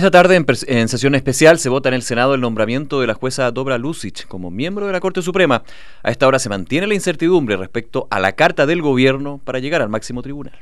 Esta tarde, en, sesión especial, se vota en el Senado el nombramiento de la jueza Dobra Lucic como miembro de la Corte Suprema. A esta hora se mantiene la incertidumbre respecto a la carta del gobierno para llegar al máximo tribunal.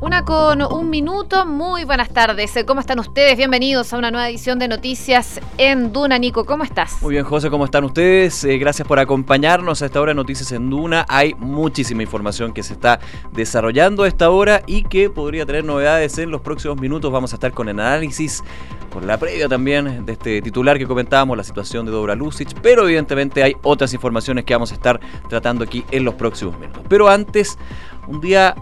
Una con un minuto. Muy buenas tardes. ¿Cómo están ustedes? Bienvenidos a una nueva edición de Noticias en Duna. Nico, ¿cómo estás? Muy bien, José, ¿cómo están ustedes? Eh, gracias por acompañarnos a esta hora de Noticias en Duna. Hay muchísima información que se está desarrollando a esta hora y que podría tener novedades en los próximos minutos. Vamos a estar con el análisis por la previa también de este titular que comentábamos, la situación de Dobra Lucic, pero evidentemente hay otras informaciones que vamos a estar tratando aquí en los próximos minutos. Pero antes, un día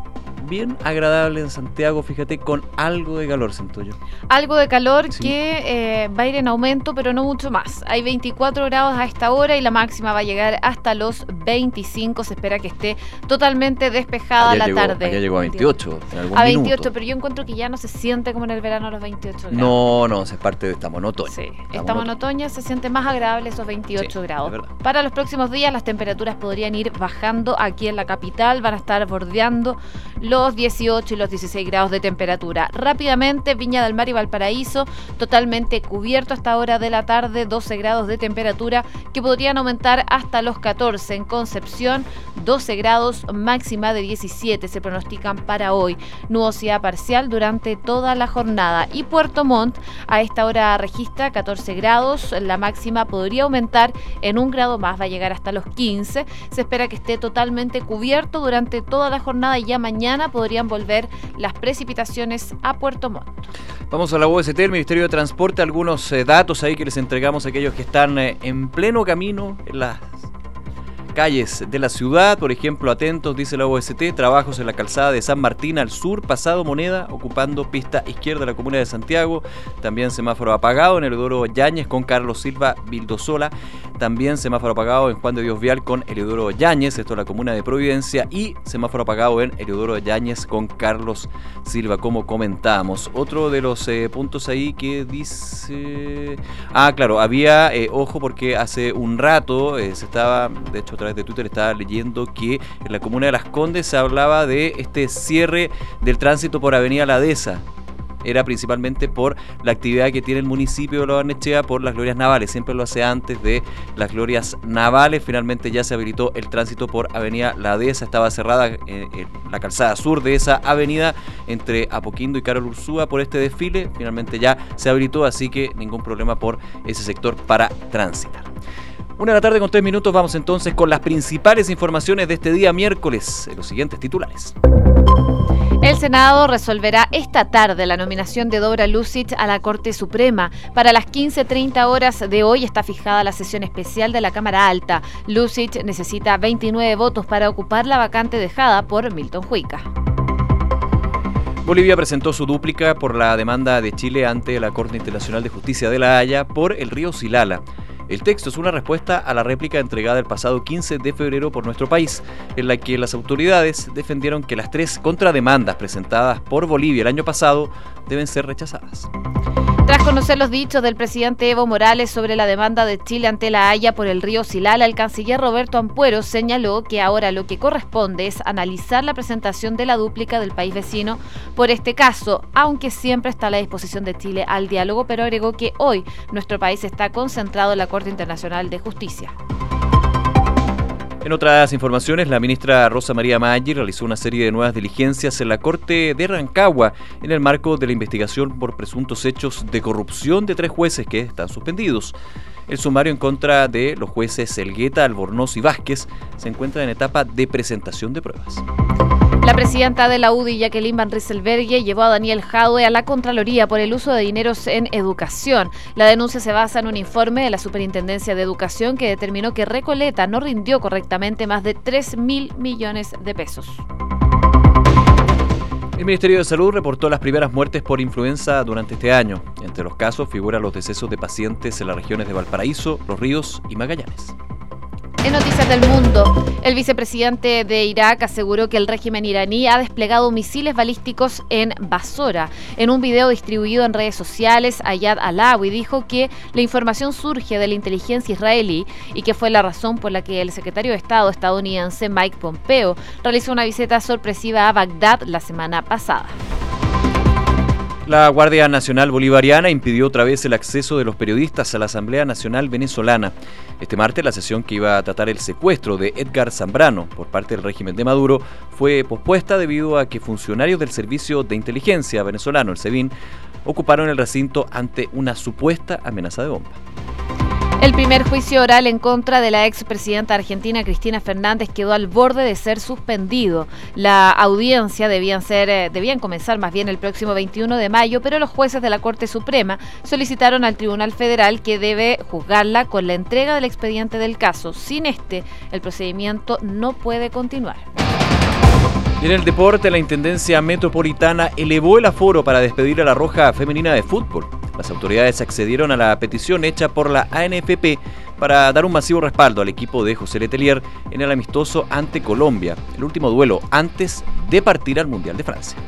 bien agradable en Santiago, fíjate, con algo de calor, siento yo. Algo de calor que eh, va a ir en aumento, pero no mucho más. Hay 24 grados a esta hora y la máxima va a llegar hasta los 25. Se espera que esté totalmente despejada la tarde. Ya llegó a 28. a 28, pero yo encuentro que ya no se siente como en el verano los 28 grados. No, no, es parte de estamos en otoño. Sí, estamos, en otoño, se siente más agradable esos 28 grados. Para los próximos días las temperaturas podrían ir bajando aquí en la capital, van a estar bordeando los los 18 y los 16 grados de temperatura. Rápidamente, Viña del Mar y Valparaíso, totalmente cubierto hasta hora de la tarde, 12 grados de temperatura que podrían aumentar hasta los 14. En Concepción, 12 grados, máxima de 17 se pronostican para hoy. Nubosidad parcial durante toda la jornada. Y Puerto Montt, a esta hora registra 14 grados, la máxima podría aumentar en un grado más, va a llegar hasta los 15. Se espera que esté totalmente cubierto durante toda la jornada y ya mañana podrían volver las precipitaciones a Puerto Montt. Vamos a la UST, el Ministerio de Transporte, algunos eh, datos ahí que les entregamos a aquellos que están eh, en pleno camino en las calles de la ciudad, por ejemplo, atentos, dice la OST, trabajos en la calzada de San Martín al sur, pasado Moneda, ocupando pista izquierda de la comuna de Santiago, también semáforo apagado en Elidoro Yáñez con Carlos Silva Vildosola, también semáforo apagado en Juan de Dios Vial con Elidoro Yáñez, esto es la comuna de Providencia, y semáforo apagado en Elidoro Yáñez con Carlos Silva, como comentábamos. Otro de los eh, puntos ahí que dice... Ah, claro, había, eh, ojo, porque hace un rato eh, se estaba, de hecho, de Twitter estaba leyendo que en la comuna de Las Condes se hablaba de este cierre del tránsito por Avenida La Dehesa era principalmente por la actividad que tiene el municipio de Barnechea por las glorias navales. Siempre lo hace antes de las glorias navales. Finalmente ya se habilitó el tránsito por Avenida La Dehesa. Estaba cerrada eh, la calzada sur de esa avenida entre Apoquindo y Carol Ursúa por este desfile. Finalmente ya se habilitó, así que ningún problema por ese sector para transitar. Una de la tarde con tres minutos vamos entonces con las principales informaciones de este día miércoles en los siguientes titulares. El Senado resolverá esta tarde la nominación de Dobra Lucic a la Corte Suprema. Para las 15.30 horas de hoy está fijada la sesión especial de la Cámara Alta. Lucic necesita 29 votos para ocupar la vacante dejada por Milton Huica. Bolivia presentó su dúplica por la demanda de Chile ante la Corte Internacional de Justicia de la Haya por el río Silala. El texto es una respuesta a la réplica entregada el pasado 15 de febrero por nuestro país, en la que las autoridades defendieron que las tres contrademandas presentadas por Bolivia el año pasado deben ser rechazadas. Tras conocer los dichos del presidente Evo Morales sobre la demanda de Chile ante la Haya por el río Silala, el canciller Roberto Ampuero señaló que ahora lo que corresponde es analizar la presentación de la dúplica del país vecino por este caso, aunque siempre está a la disposición de Chile al diálogo, pero agregó que hoy nuestro país está concentrado en la Corte Internacional de Justicia. En otras informaciones, la ministra Rosa María Maggi realizó una serie de nuevas diligencias en la Corte de Rancagua en el marco de la investigación por presuntos hechos de corrupción de tres jueces que están suspendidos. El sumario en contra de los jueces Elgueta, Albornoz y Vázquez se encuentra en etapa de presentación de pruebas. La presidenta de la UDI, Jacqueline Van Rieselberghe, llevó a Daniel Jadwe a la Contraloría por el uso de dineros en educación. La denuncia se basa en un informe de la Superintendencia de Educación que determinó que Recoleta no rindió correctamente más de 3 mil millones de pesos. El Ministerio de Salud reportó las primeras muertes por influenza durante este año. Entre los casos figuran los decesos de pacientes en las regiones de Valparaíso, Los Ríos y Magallanes. En Noticias del Mundo, el vicepresidente de Irak aseguró que el régimen iraní ha desplegado misiles balísticos en Basora. En un video distribuido en redes sociales, Ayad Alawi dijo que la información surge de la inteligencia israelí y que fue la razón por la que el secretario de Estado estadounidense Mike Pompeo realizó una visita sorpresiva a Bagdad la semana pasada. La Guardia Nacional Bolivariana impidió otra vez el acceso de los periodistas a la Asamblea Nacional Venezolana. Este martes la sesión que iba a tratar el secuestro de Edgar Zambrano por parte del régimen de Maduro fue pospuesta debido a que funcionarios del Servicio de Inteligencia venezolano, el SEBIN, ocuparon el recinto ante una supuesta amenaza de bomba. El primer juicio oral en contra de la expresidenta argentina Cristina Fernández quedó al borde de ser suspendido. La audiencia debían, ser, eh, debían comenzar más bien el próximo 21 de mayo, pero los jueces de la Corte Suprema solicitaron al Tribunal Federal que debe juzgarla con la entrega del expediente del caso. Sin este, el procedimiento no puede continuar. en el deporte, la Intendencia Metropolitana elevó el aforo para despedir a la Roja Femenina de Fútbol. Las autoridades accedieron a la petición hecha por la ANFP para dar un masivo respaldo al equipo de José Letelier en el amistoso ante Colombia, el último duelo antes de partir al Mundial de Francia.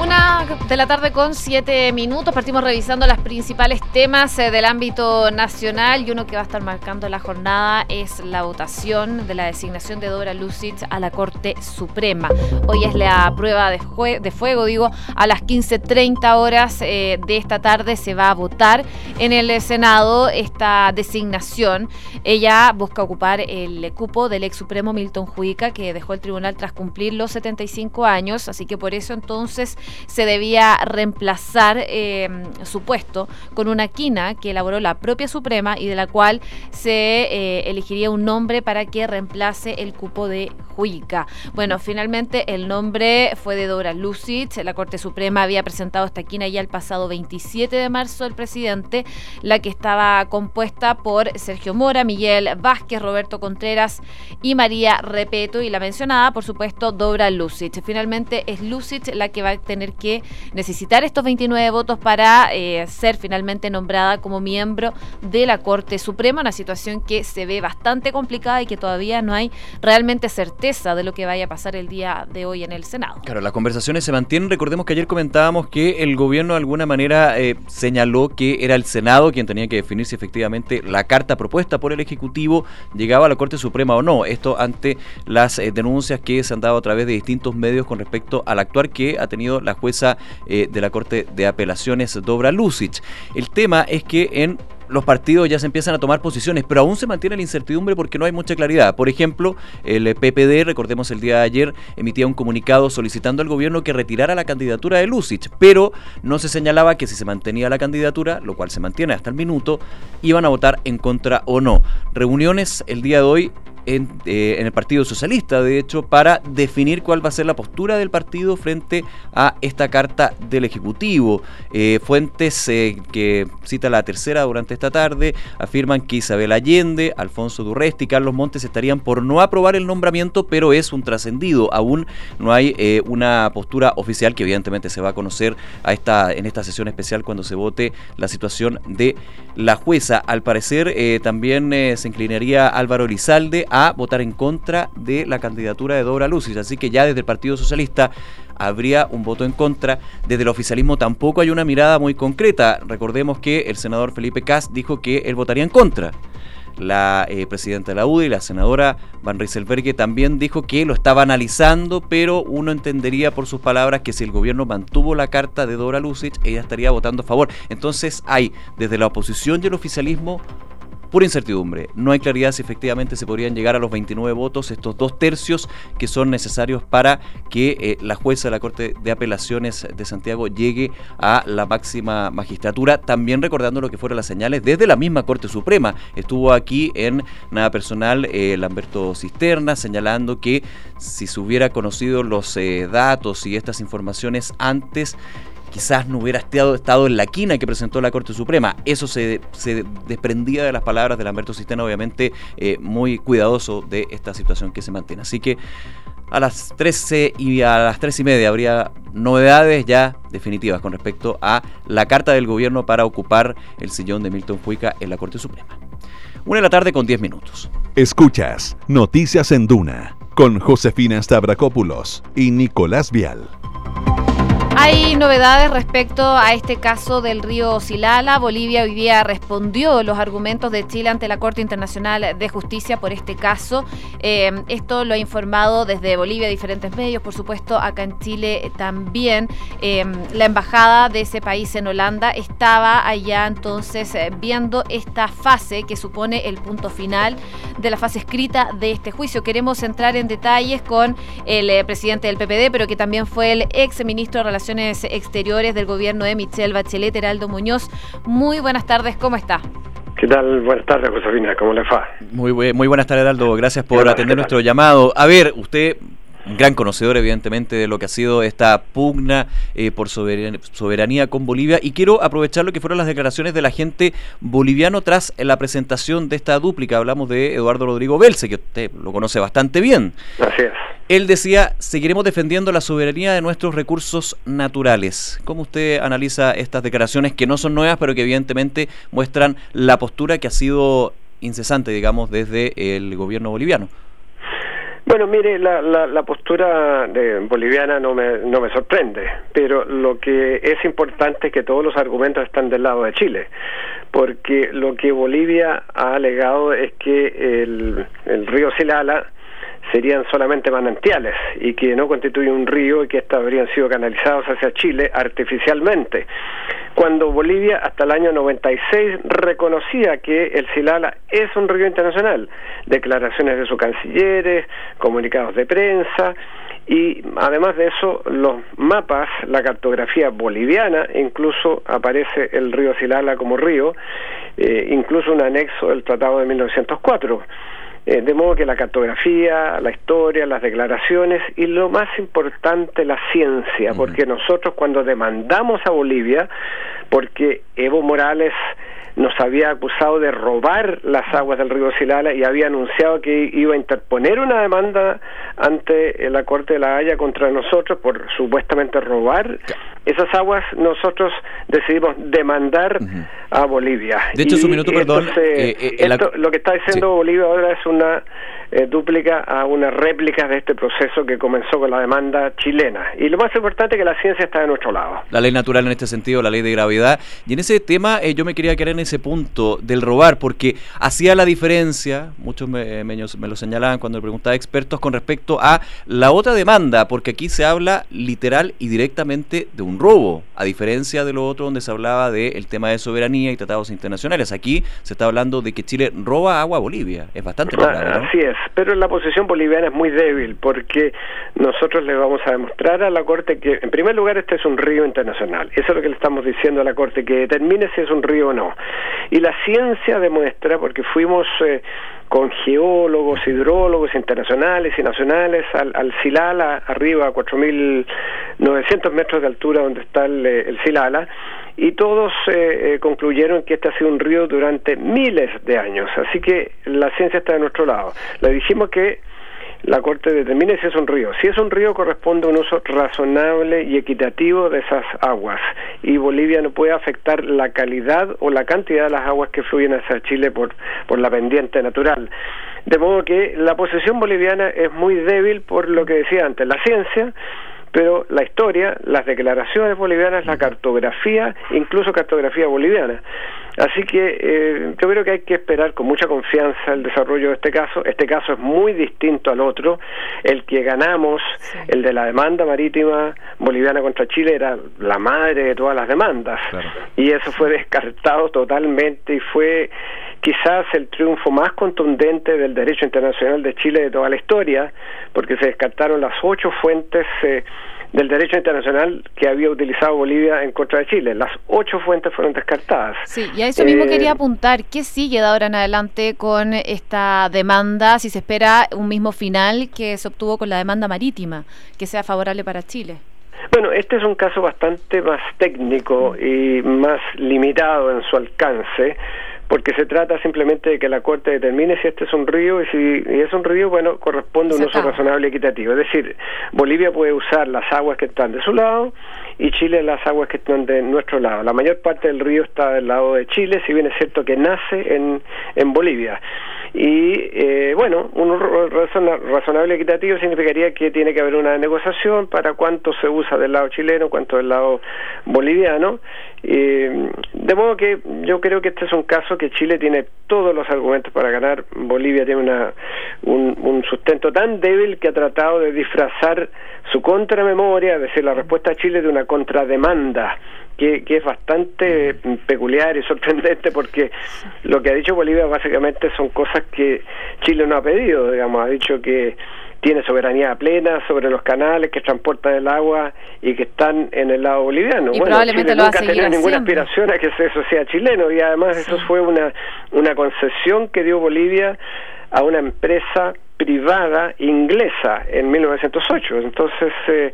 Una de la tarde con siete minutos. Partimos revisando los principales temas eh, del ámbito nacional y uno que va a estar marcando la jornada es la votación de la designación de Dora Lucich a la Corte Suprema. Hoy es la prueba de, de fuego, digo, a las 15.30 horas eh, de esta tarde se va a votar en el Senado esta designación. Ella busca ocupar el cupo del ex supremo Milton Juica que dejó el tribunal tras cumplir los 75 años, así que por eso entonces se debía reemplazar eh, su puesto con una quina que elaboró la propia Suprema y de la cual se eh, elegiría un nombre para que reemplace el cupo de Juica. Bueno, finalmente el nombre fue de Dora Lucic. La Corte Suprema había presentado esta quina ya el pasado 27 de marzo el presidente, la que estaba compuesta por Sergio Mora, Miguel Vázquez, Roberto Contreras y María Repeto y la mencionada, por supuesto, Dora Lucic. Finalmente es Lucic la que va a tener tener que necesitar estos 29 votos para eh, ser finalmente nombrada como miembro de la Corte Suprema, una situación que se ve bastante complicada y que todavía no hay realmente certeza de lo que vaya a pasar el día de hoy en el Senado. Claro, las conversaciones se mantienen. Recordemos que ayer comentábamos que el gobierno de alguna manera eh, señaló que era el Senado quien tenía que definir si efectivamente la carta propuesta por el Ejecutivo llegaba a la Corte Suprema o no. Esto ante las eh, denuncias que se han dado a través de distintos medios con respecto al actuar que ha tenido la jueza eh, de la Corte de Apelaciones, Dobra Lucic. El tema es que en los partidos ya se empiezan a tomar posiciones, pero aún se mantiene la incertidumbre porque no hay mucha claridad. Por ejemplo, el PPD, recordemos el día de ayer, emitía un comunicado solicitando al gobierno que retirara la candidatura de Lucic, pero no se señalaba que si se mantenía la candidatura, lo cual se mantiene hasta el minuto, iban a votar en contra o no. Reuniones el día de hoy eh, en, el Partido Socialista, de hecho, para definir cuál va a ser la postura del partido frente a esta carta del Ejecutivo. Eh, fuentes eh, que cita la tercera durante esta tarde afirman que Isabel Allende, Alfonso Durresti y Carlos Montes estarían por no aprobar el nombramiento, pero es un trascendido. Aún no hay una postura oficial que evidentemente se va a conocer a esta, en esta sesión especial cuando se vote la situación de la jueza. Al parecer también se inclinaría Álvaro Elizalde votar en contra de la candidatura de Dora Lucis. Así que ya desde el Partido Socialista habría un voto en contra. Desde el oficialismo tampoco hay una mirada muy concreta. Recordemos que el senador Felipe Cas dijo que él votaría en contra. La eh, presidenta de la UDI, la senadora Van Rieselberghe, también dijo que lo estaba analizando, pero uno entendería por sus palabras que si el gobierno mantuvo la carta de Dora Lucic, ella estaría votando a favor. Entonces hay desde la oposición y el oficialismo pura incertidumbre. No hay claridad si efectivamente se podrían llegar a los 29 votos, estos dos tercios que son necesarios para que eh, la jueza de la Corte de Apelaciones de Santiago llegue a la máxima magistratura. También recordando lo que fueron las señales desde la misma Corte Suprema. Estuvo aquí en Nada Personal eh, Lamberto Cisterna señalando que si se hubiera conocido los eh, datos y estas informaciones antes, quizás no hubiera estado, en la quina que presentó la Corte Suprema. Eso se, desprendía de las palabras de Lamberto Sistema, obviamente eh, muy cuidadoso de esta situación que se mantiene. Así que a las 13 y a las 3 y media habría novedades ya definitivas con respecto a la carta del gobierno para ocupar el sillón de Milton Fuica en la Corte Suprema. Una de la tarde con 10 minutos. Escuchas Noticias en Duna con Josefina Stavrakopoulos y Nicolás Vial. Hay novedades respecto a este caso del río Silala. Bolivia hoy día respondió los argumentos de Chile ante la Corte Internacional de Justicia por este caso. Eh, esto lo ha informado desde Bolivia diferentes medios, por supuesto, acá en Chile también. Eh, la embajada de ese país en Holanda estaba allá entonces eh, viendo esta fase que supone el punto final de la fase escrita de este juicio. Queremos entrar en detalles con el presidente del PPD, pero que también fue el ex ministro de Relaciones Exteriores del gobierno de Michelle Bachelet, Heraldo Muñoz. Muy buenas tardes, ¿cómo está? ¿Qué tal? Buenas tardes, Josefina, ¿cómo le va? Muy, muy buenas tardes, Heraldo. Gracias por atender nuestro llamado. A ver, usted un gran conocedor evidentemente de lo que ha sido esta pugna eh, por soberanía, con Bolivia y quiero aprovechar lo que fueron las declaraciones del agente boliviano tras la presentación de esta dúplica. Hablamos de Eduardo Rodrigo Belce, que usted lo conoce bastante bien. Así es. Él decía, seguiremos defendiendo la soberanía de nuestros recursos naturales. ¿Cómo usted analiza estas declaraciones que no son nuevas, pero que evidentemente muestran la postura que ha sido incesante, digamos, desde el gobierno boliviano? Bueno, mire, la, la, postura de, boliviana no me, no me sorprende, pero lo que es importante es que todos los argumentos están del lado de Chile, porque lo que Bolivia ha alegado es que el, el río Silala serían solamente manantiales y que no constituye un río y que estos habrían sido canalizados hacia Chile artificialmente. Cuando Bolivia hasta el año 96 reconocía que el Silala es un río internacional, declaraciones de sus cancilleres, comunicados de prensa y además de eso los mapas, la cartografía boliviana, incluso aparece el río Silala como río, eh, incluso un anexo del Tratado de 1904. Eh, de modo que la cartografía, la historia, las declaraciones y lo más importante, la ciencia, porque nosotros cuando demandamos a Bolivia, porque Evo Morales nos había acusado de robar las aguas del río Silala y había anunciado que iba a interponer una demanda ante la Corte de la Haya contra nosotros por supuestamente robar esas aguas, nosotros decidimos demandar a Bolivia. De hecho, su minuto, perdón. Eh, eh, lo que está diciendo Bolivia ahora es una eh, duplica a una réplica de este proceso que comenzó con la demanda chilena. Y lo más importante es que la ciencia está de nuestro lado. La ley natural en este sentido, la ley de gravedad. Y en ese tema eh, yo me quería quedar en ese punto del robar, porque hacía la diferencia, muchos me, me, lo señalaban cuando le preguntaba a expertos con respecto a la otra demanda, porque aquí se habla literal y directamente de un robo, a diferencia de lo otro donde se hablaba del tema de soberanía y tratados internacionales. Aquí se está hablando de que Chile roba agua a Bolivia. Es bastante claro. Así es pero la posición boliviana es muy débil porque nosotros le vamos a demostrar a la Corte que, en primer lugar, este es un río internacional. Eso es lo que le estamos diciendo a la Corte, que determine si es un río o no. Y la ciencia demuestra, porque fuimos eh, con geólogos, hidrólogos internacionales y nacionales al, al Silala, arriba a 4.900 metros de altura donde está el, el Silala, y todos eh, eh, concluyeron que este ha sido un río durante miles de años. Así que la ciencia está de nuestro lado. Le dijimos que la Corte determine si es un río. Si es un río, corresponde a un uso razonable y equitativo de esas aguas. Y Bolivia no puede afectar la calidad o la cantidad de las aguas que fluyen hacia Chile por, por la pendiente natural. De modo que la posición boliviana es muy débil por lo que decía antes, la ciencia pero la historia, las declaraciones bolivianas, la cartografía, incluso cartografía boliviana. Así que eh, yo creo que hay que esperar con mucha confianza el desarrollo de este caso. Este caso es muy distinto al otro. El que ganamos, el de la demanda marítima boliviana contra Chile, era la madre de todas las demandas. Y eso fue descartado totalmente y fue quizás el triunfo más contundente del derecho internacional de Chile de toda la historia, porque se descartaron las ocho fuentes eh, del derecho internacional que había utilizado Bolivia en contra de Chile. Las ocho fuentes fueron descartadas. Sí, y a eso mismo eh, quería apuntar. ¿Qué sigue de ahora en adelante con esta demanda? Si se espera un mismo final que se obtuvo con la demanda marítima, que sea favorable para Chile. Bueno, este es un caso bastante más técnico y más limitado en su alcance porque se trata simplemente de que la Corte determine si este es un río y si es un río, bueno, corresponde a un uso razonable y equitativo. Es decir, Bolivia puede usar las aguas que están de su lado y Chile las aguas que están de nuestro lado. La mayor parte del río está del lado de Chile, si bien es cierto que nace en, en Bolivia. Y eh, bueno, un razonable equitativo significaría que tiene que haber una negociación para cuánto se usa del lado chileno, cuánto del lado boliviano. de modo que yo creo que este es un caso que Chile tiene todos los argumentos para ganar. Bolivia tiene una, un, un sustento tan débil que ha tratado de disfrazar su contramemoria, es decir, la respuesta a Chile de una contrademanda que, es bastante peculiar y sorprendente porque lo que ha dicho Bolivia básicamente son cosas que Chile no ha pedido, digamos, ha dicho que tiene soberanía plena sobre los canales que transportan el agua y que están en el lado boliviano. Y bueno, Chile nunca ha tenido ninguna aspiración a que eso sea chileno. Y además eso fue una, una concesión que dio Bolivia a una empresa privada inglesa en 1908. Entonces, eh,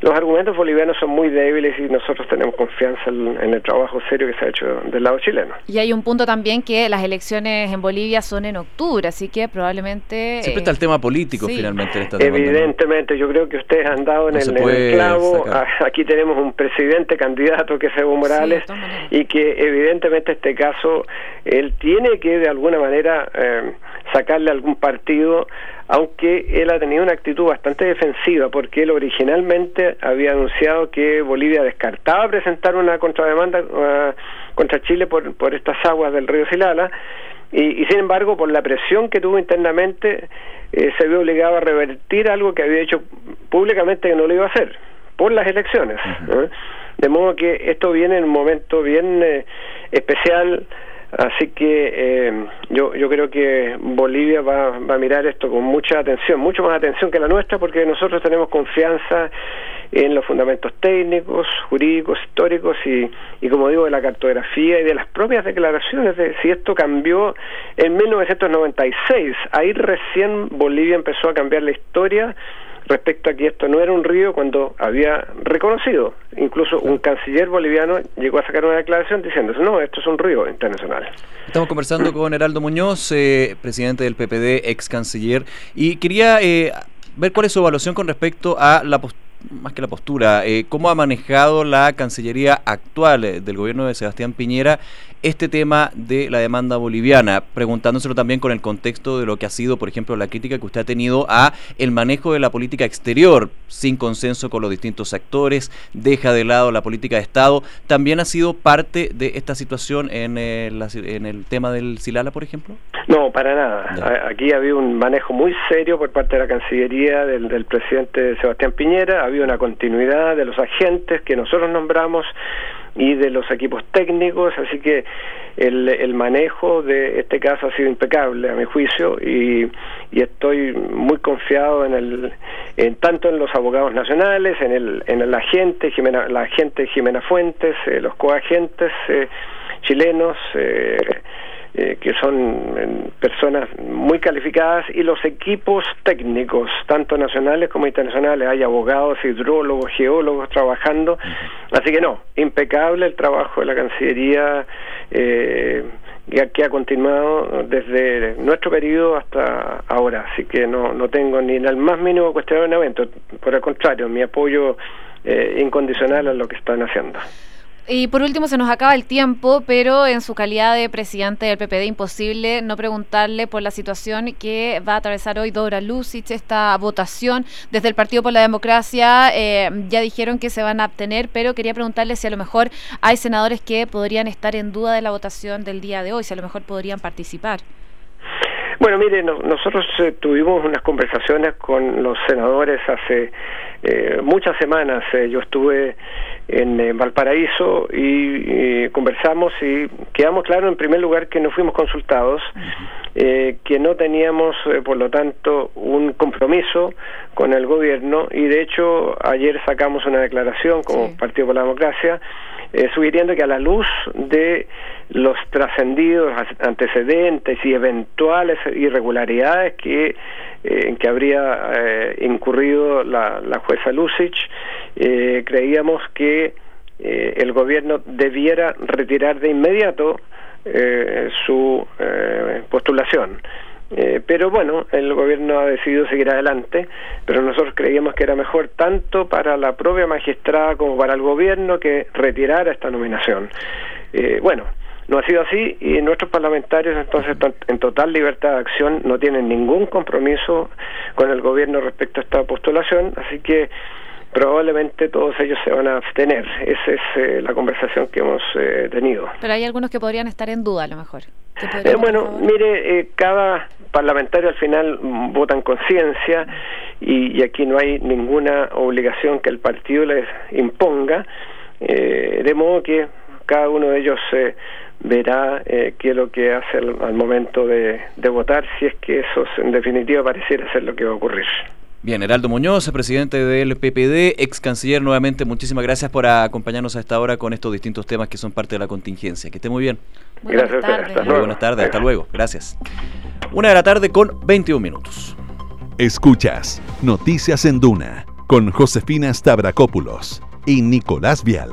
los argumentos bolivianos son muy débiles y nosotros tenemos confianza en, el trabajo serio que se ha hecho del lado chileno. Y hay un punto también que las elecciones en Bolivia son en octubre, así que probablemente... Siempre está el tema político finalmente. Evidentemente, yo creo que ustedes han dado en, el, clavo. Aquí tenemos un presidente candidato que es Evo Morales y que evidentemente este caso, él tiene que de alguna manera eh, sacarle algún partido aunque él ha tenido una actitud bastante defensiva, porque él originalmente había anunciado que Bolivia descartaba presentar una contrademanda uh, contra Chile por, por estas aguas del río Silala, y, sin embargo, por la presión que tuvo internamente, eh, se vio obligado a revertir algo que había hecho públicamente que no lo iba a hacer, por las elecciones. De modo que esto viene en un momento bien eh, especial Así que eh, yo, yo creo que Bolivia va, va a mirar esto con mucha atención, mucho más atención que la nuestra, porque nosotros tenemos confianza en los fundamentos técnicos, jurídicos, históricos y, y como digo, de la cartografía y de las propias declaraciones de si esto cambió en 1996. Ahí recién Bolivia empezó a cambiar la historia respecto a que esto no era un río cuando había reconocido, incluso un canciller boliviano llegó a sacar una declaración diciendo, no, esto es un río internacional. Estamos conversando con Heraldo Muñoz, eh, presidente del PPD, ex canciller, y quería eh, ver cuál es su evaluación con respecto a la más que la postura, eh, cómo ha manejado la Cancillería actual del gobierno de Sebastián Piñera este tema de la demanda boliviana, preguntándoselo también con el contexto de lo que ha sido, por ejemplo, la crítica que usted ha tenido a el manejo de la política exterior, sin consenso con los distintos actores, deja de lado la política de Estado. ¿También ha sido parte de esta situación en, el, en el tema del Silala, por ejemplo? No, para nada. Aquí ha habido un manejo muy serio por parte de la Cancillería del, del presidente Sebastián Piñera, ha habido una continuidad de los agentes que nosotros nombramos y de los equipos técnicos, así que el, el, manejo de este caso ha sido impecable a mi juicio y, y estoy muy confiado en el en, tanto en los abogados nacionales, en el en el agente Jimena, la agente Jimena Fuentes, eh, los coagentes eh, chilenos eh, eh, que son personas muy calificadas y los equipos técnicos, tanto nacionales como internacionales, hay abogados, hidrólogos, geólogos trabajando, así que no, impecable el trabajo de la Cancillería eh, que ha continuado desde nuestro periodo hasta ahora, así que no, no tengo ni el más mínimo cuestionamiento, por el contrario, mi apoyo eh, incondicional a lo que están haciendo. Y por último, se nos acaba el tiempo, pero en su calidad de presidente del PPD, imposible no preguntarle por la situación que va a atravesar hoy Dora Lucic, esta votación. Desde el Partido por la Democracia eh, ya dijeron que se van a abstener, pero quería preguntarle si a lo mejor hay senadores que podrían estar en duda de la votación del día de hoy, si a lo mejor podrían participar. Bueno, mire, nosotros eh, tuvimos unas conversaciones con los senadores hace eh, muchas semanas. yo estuve en, Valparaíso y, conversamos y quedamos claros en primer lugar que no fuimos consultados, eh, que no teníamos eh, por lo tanto un compromiso con el gobierno. Y de hecho ayer sacamos una declaración como Partido por la Democracia eh, sugiriendo que a la luz de los trascendidos antecedentes y eventuales irregularidades que en que habría incurrido la, la jueza Lucich, eh, creíamos que eh, el gobierno debiera retirar de inmediato eh, su postulación. Pero bueno, el gobierno ha decidido seguir adelante, pero nosotros creíamos que era mejor tanto para la propia magistrada como para el gobierno que retirara esta nominación. bueno, no ha sido así y nuestros parlamentarios entonces están en total libertad de acción, no tienen ningún compromiso con el gobierno respecto a esta postulación, así que probablemente todos ellos se van a abstener. Esa es eh, la conversación que hemos eh, tenido. Pero hay algunos que podrían estar en duda a lo mejor. Eh, bueno, mire, cada parlamentario al final vota en conciencia y, aquí no hay ninguna obligación que el partido les imponga, de modo que cada uno de ellos verá qué es lo que hace al, momento de, de votar, si es que eso en definitiva pareciera ser lo que va a ocurrir. Bien, Heraldo Muñoz, presidente del PPD, ex canciller, nuevamente muchísimas gracias por acompañarnos a esta hora con estos distintos temas que son parte de la contingencia. Que esté muy bien. Buenas gracias, tardes. Hasta luego. buenas tardes, hasta luego. Gracias. Una de la tarde con 21 minutos. Escuchas Noticias en Duna con Josefina Stavrakopoulos y Nicolás Vial.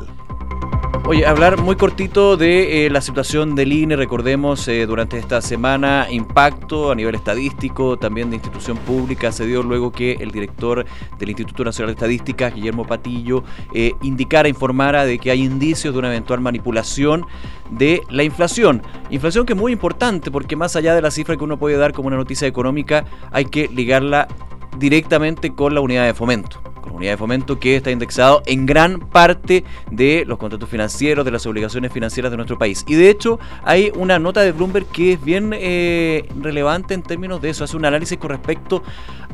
Oye, hablar muy cortito de eh, la situación del INE, recordemos eh, durante esta semana impacto a nivel estadístico, también de institución pública, se dio luego que el director del Instituto Nacional de Estadística, Guillermo Patillo, eh, indicara, informara de que hay indicios de una eventual manipulación de la inflación. Inflación que es muy importante porque más allá de la cifra que uno puede dar como una noticia económica, hay que ligarla directamente con la unidad de fomento con unidad de fomento que está indexado en gran parte de los contratos financieros, de las obligaciones financieras de nuestro país. Y de hecho hay una nota de Bloomberg que es bien eh, relevante en términos de eso, hace un análisis con respecto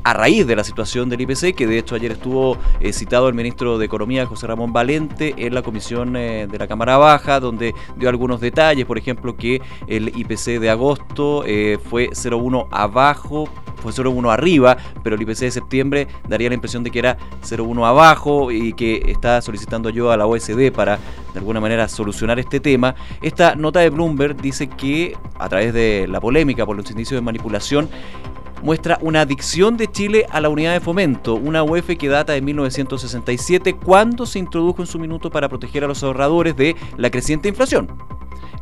a raíz de la situación del IPC, que de hecho ayer estuvo eh, citado el ministro de Economía, José Ramón Valente, en la comisión eh, de la Cámara Baja, donde dio algunos detalles, por ejemplo, que el IPC de agosto fue 0,1 abajo fue 0,1 arriba, pero el IPC de septiembre daría la impresión de que era 0,1 abajo y que está solicitando ayuda a la OSD para de alguna manera solucionar este tema. Esta nota de Bloomberg dice que a través de la polémica por los indicios de manipulación, muestra una adicción de Chile a la unidad de fomento, una UEF que data de 1967, cuando se introdujo en su minuto para proteger a los ahorradores de la creciente inflación.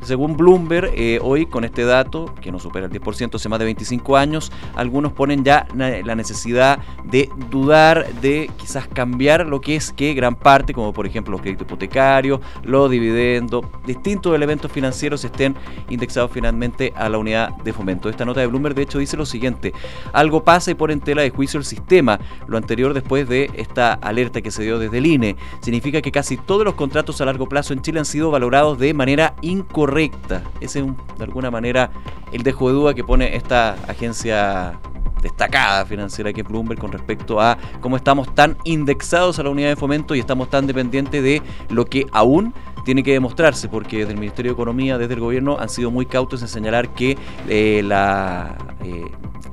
Según Bloomberg, eh, hoy con este dato, que no supera el 10% hace más de 25 años, algunos ponen ya la necesidad de dudar de quizás cambiar lo que es que gran parte, como por ejemplo los créditos hipotecarios, los dividendos, distintos elementos financieros estén indexados finalmente a la unidad de fomento. Esta nota de Bloomberg de hecho dice lo siguiente, algo pasa y pone en tela de juicio el sistema, lo anterior después de esta alerta que se dio desde el INE. Significa que casi todos los contratos a largo plazo en Chile han sido valorados de manera incorrecta correcta. Ese es de alguna manera el dejo de duda que pone esta agencia destacada financiera que es Bloomberg con respecto a cómo estamos tan indexados a la unidad de fomento y estamos tan dependientes de lo que aún tiene que demostrarse, porque desde el Ministerio de Economía, desde el gobierno, han sido muy cautos en señalar que eh, la, eh,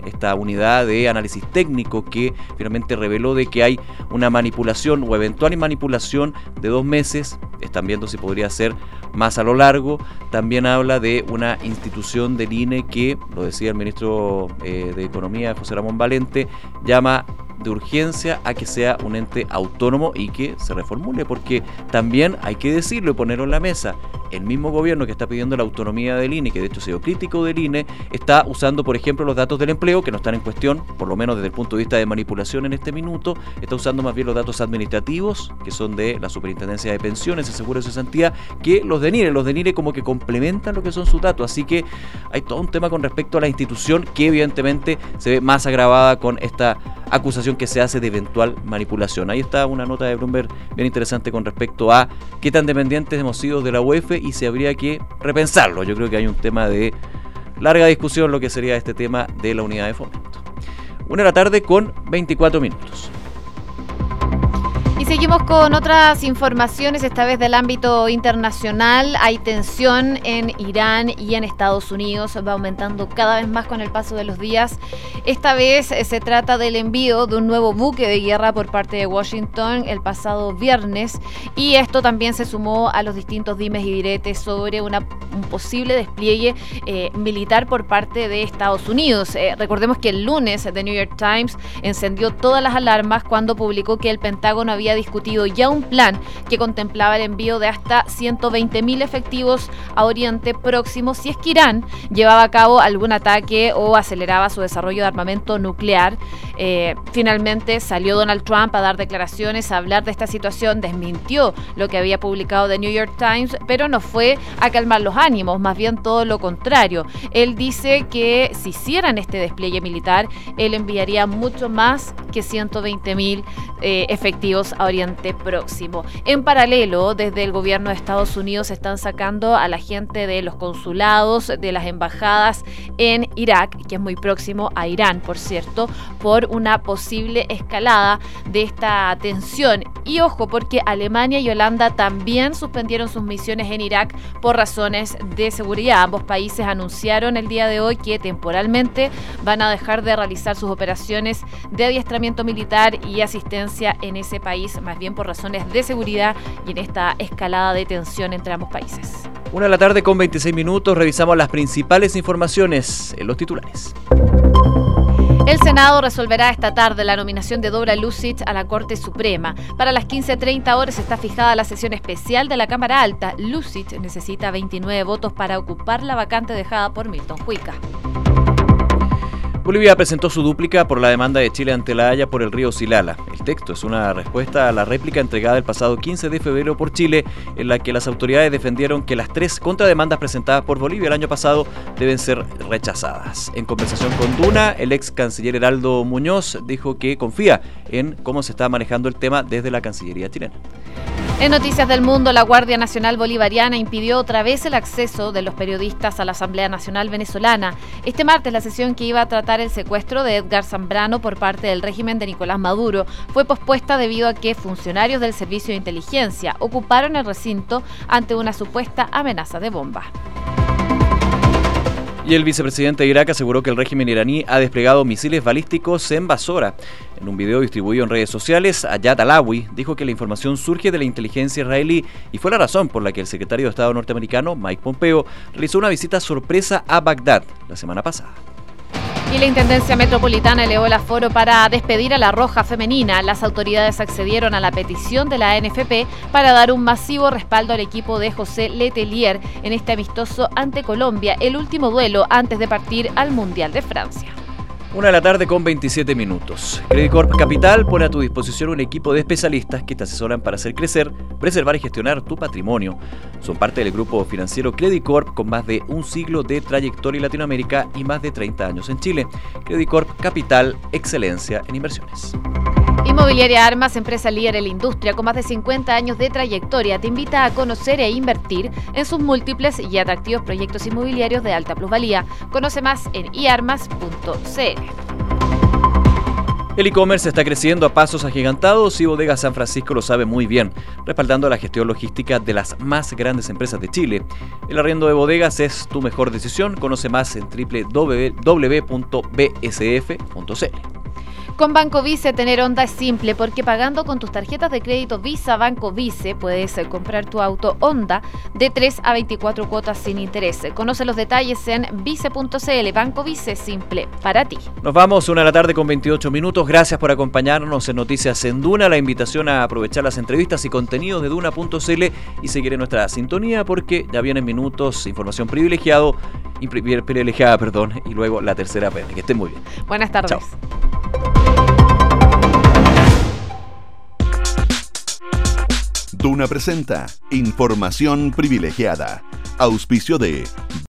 esta unidad de análisis técnico que finalmente reveló de que hay una manipulación o eventual manipulación de dos meses, están viendo si podría ser más a lo largo, también habla de una institución del INE que, lo decía el ministro eh, de Economía, José Ramón Valente, llama de urgencia a que sea un ente autónomo y que se reformule, porque también hay que decirlo y ponerlo en la mesa. El mismo gobierno que está pidiendo la autonomía del INE, que de hecho ha sido crítico del INE, está usando, por ejemplo, los datos del empleo, que no están en cuestión, por lo menos desde el punto de vista de manipulación en este minuto, está usando más bien los datos administrativos, que son de la Superintendencia de Pensiones y Seguro de Cesantía, que los de NIRE. Los de NIRE como que complementan lo que son sus datos, así que hay todo un tema con respecto a la institución que evidentemente se ve más agravada con esta acusación que se hace de eventual manipulación. Ahí está una nota de Bloomberg bien interesante con respecto a qué tan dependientes hemos sido de la UEF y si habría que repensarlo. Yo creo que hay un tema de larga discusión lo que sería este tema de la unidad de fomento. Una de la tarde con 24 minutos. Y seguimos con otras informaciones, esta vez del ámbito internacional. Hay tensión en Irán y en Estados Unidos, va aumentando cada vez más con el paso de los días. Esta vez eh, se trata del envío de un nuevo buque de guerra por parte de Washington el pasado viernes y esto también se sumó a los distintos dimes y diretes sobre un posible despliegue eh, militar por parte de Estados Unidos. Eh, recordemos que el lunes The New York Times encendió todas las alarmas cuando publicó que el Pentágono había discutido ya un plan que contemplaba el envío de hasta 120.000 efectivos a Oriente Próximo si es que Irán llevaba a cabo algún ataque o aceleraba su desarrollo de armamento nuclear. Eh, finalmente salió Donald Trump a dar declaraciones, a hablar de esta situación, desmintió lo que había publicado The New York Times, pero no fue a calmar los ánimos, más bien todo lo contrario. Él dice que si hicieran este despliegue militar, él enviaría mucho más que 120 mil eh, efectivos a Oriente Próximo. En paralelo, desde el gobierno de Estados Unidos están sacando a la gente de los consulados, de las embajadas en Irak, que es muy próximo a Irán, por cierto, por una posible escalada de esta tensión. Y ojo, porque Alemania y Holanda también suspendieron sus misiones en Irak por razones de seguridad. Ambos países anunciaron el día de hoy que temporalmente van a dejar de realizar sus operaciones de adiestramiento militar y asistencia en ese país, más bien por razones de seguridad y en esta escalada de tensión entre ambos países. Una de la tarde con 26 minutos, revisamos las principales informaciones en los titulares. El Senado resolverá esta tarde la nominación de Dora Lucic a la Corte Suprema. Para las 15.30 horas está fijada la sesión especial de la Cámara Alta. Lucic necesita 29 votos para ocupar la vacante dejada por Milton Huica. Bolivia presentó su dúplica por la demanda de Chile ante la Haya por el río Silala. El texto es una respuesta a la réplica entregada el pasado 15 de febrero por Chile, en la que las autoridades defendieron que las tres contrademandas presentadas por Bolivia el año pasado deben ser rechazadas. En conversación con Duna, el ex canciller Heraldo Muñoz dijo que confía en cómo se está manejando el tema desde la Cancillería chilena. En Noticias del Mundo, la Guardia Nacional Bolivariana impidió otra vez el acceso de los periodistas a la Asamblea Nacional Venezolana. Este martes, la sesión que iba a tratar el secuestro de Edgar Zambrano por parte del régimen de Nicolás Maduro fue pospuesta debido a que funcionarios del Servicio de Inteligencia ocuparon el recinto ante una supuesta amenaza de bomba. Y el vicepresidente de Irak aseguró que el régimen iraní ha desplegado misiles balísticos en Basora. En un video distribuido en redes sociales, Ayat Alawi dijo que la información surge de la inteligencia israelí y fue la razón por la que el secretario de Estado norteamericano, Mike Pompeo, realizó una visita sorpresa a Bagdad la semana pasada. Y la Intendencia Metropolitana elevó el aforo para despedir a la Roja Femenina. Las autoridades accedieron a la petición de la NFP para dar un masivo respaldo al equipo de José Letelier en este amistoso ante Colombia, el último duelo antes de partir al Mundial de Francia. Una de la tarde con 27 minutos. Credit Corp Capital pone a tu disposición un equipo de especialistas que te asesoran para hacer crecer, preservar y gestionar tu patrimonio. Son parte del grupo financiero Credit Corp con más de un siglo de trayectoria en Latinoamérica y más de 30 años en Chile. Credit Corp Capital, excelencia en inversiones. Inmobiliaria Armas, empresa líder en la industria con más de 50 años de trayectoria, te invita a conocer e invertir en sus múltiples y atractivos proyectos inmobiliarios de alta plusvalía. Conoce más en iarmas.cl. El e-commerce está creciendo a pasos agigantados y Bodega San Francisco lo sabe muy bien, respaldando la gestión logística de las más grandes empresas de Chile. El arriendo de bodegas es tu mejor decisión. Conoce más en www.bsf.cl. Con Banco Vice tener onda es simple porque pagando con tus tarjetas de crédito Visa Banco Vice puedes eh, comprar tu auto Honda de 3 a 24 cuotas sin interés. Conoce los detalles en vice.cl. Banco Vice simple para ti. Nos vamos una de la tarde con 28 minutos. Gracias por acompañarnos en Noticias en Duna. La invitación a aprovechar las entrevistas y contenidos de Duna.cl y seguir en nuestra sintonía porque ya vienen minutos, información privilegiado, privilegiada, perdón, y luego la tercera PM. Que estén muy bien. Buenas tardes. Chao. Duna presenta Información privilegiada. Auspicio de